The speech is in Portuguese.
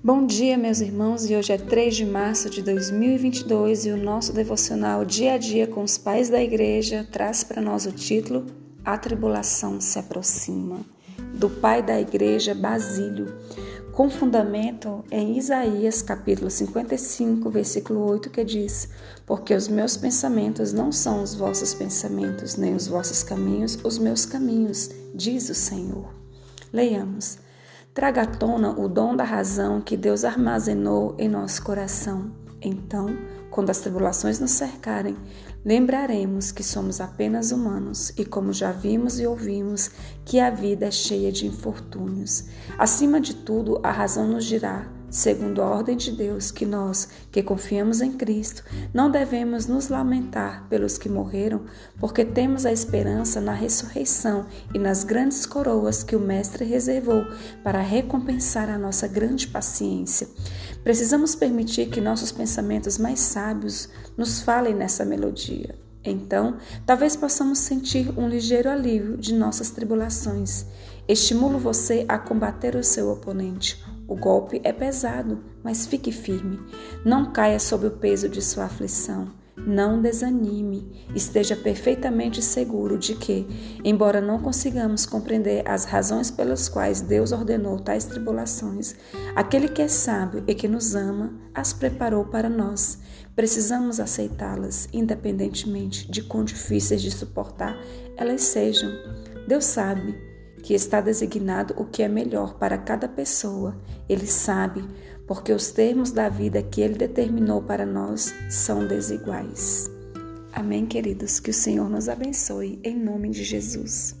Bom dia, meus irmãos, e hoje é 3 de março de 2022 e o nosso devocional Dia a Dia com os Pais da Igreja traz para nós o título A Tribulação se Aproxima, do pai da Igreja Basílio, com fundamento em Isaías capítulo 55, versículo 8, que diz: Porque os meus pensamentos não são os vossos pensamentos, nem os vossos caminhos os meus caminhos, diz o Senhor. Leiamos. Traga à tona o dom da razão que Deus armazenou em nosso coração. Então, quando as tribulações nos cercarem, lembraremos que somos apenas humanos e, como já vimos e ouvimos, que a vida é cheia de infortúnios. Acima de tudo, a razão nos dirá segundo a ordem de Deus, que nós, que confiamos em Cristo, não devemos nos lamentar pelos que morreram, porque temos a esperança na ressurreição e nas grandes coroas que o Mestre reservou para recompensar a nossa grande paciência. Precisamos permitir que nossos pensamentos mais sábios nos falem nessa melodia. Então, talvez possamos sentir um ligeiro alívio de nossas tribulações. Estimulo você a combater o seu oponente o golpe é pesado, mas fique firme. Não caia sob o peso de sua aflição. Não desanime. Esteja perfeitamente seguro de que, embora não consigamos compreender as razões pelas quais Deus ordenou tais tribulações, aquele que é sábio e que nos ama as preparou para nós. Precisamos aceitá-las, independentemente de quão difíceis de suportar elas sejam. Deus sabe que está designado o que é melhor para cada pessoa. Ele sabe, porque os termos da vida que ele determinou para nós são desiguais. Amém, queridos? Que o Senhor nos abençoe, em nome de Jesus.